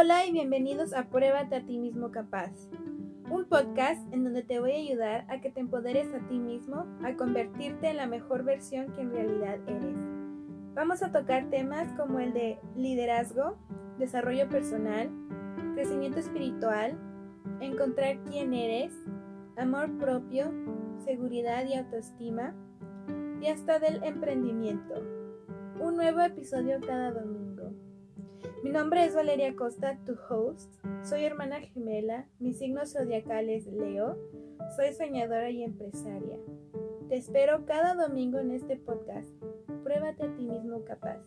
Hola y bienvenidos a Pruébate a ti mismo capaz, un podcast en donde te voy a ayudar a que te empoderes a ti mismo, a convertirte en la mejor versión que en realidad eres. Vamos a tocar temas como el de liderazgo, desarrollo personal, crecimiento espiritual, encontrar quién eres, amor propio, seguridad y autoestima, y hasta del emprendimiento. Un nuevo episodio cada domingo. Mi nombre es Valeria Costa, tu host. Soy hermana gemela, mi signo zodiacal es Leo, soy soñadora y empresaria. Te espero cada domingo en este podcast. Pruébate a ti mismo capaz.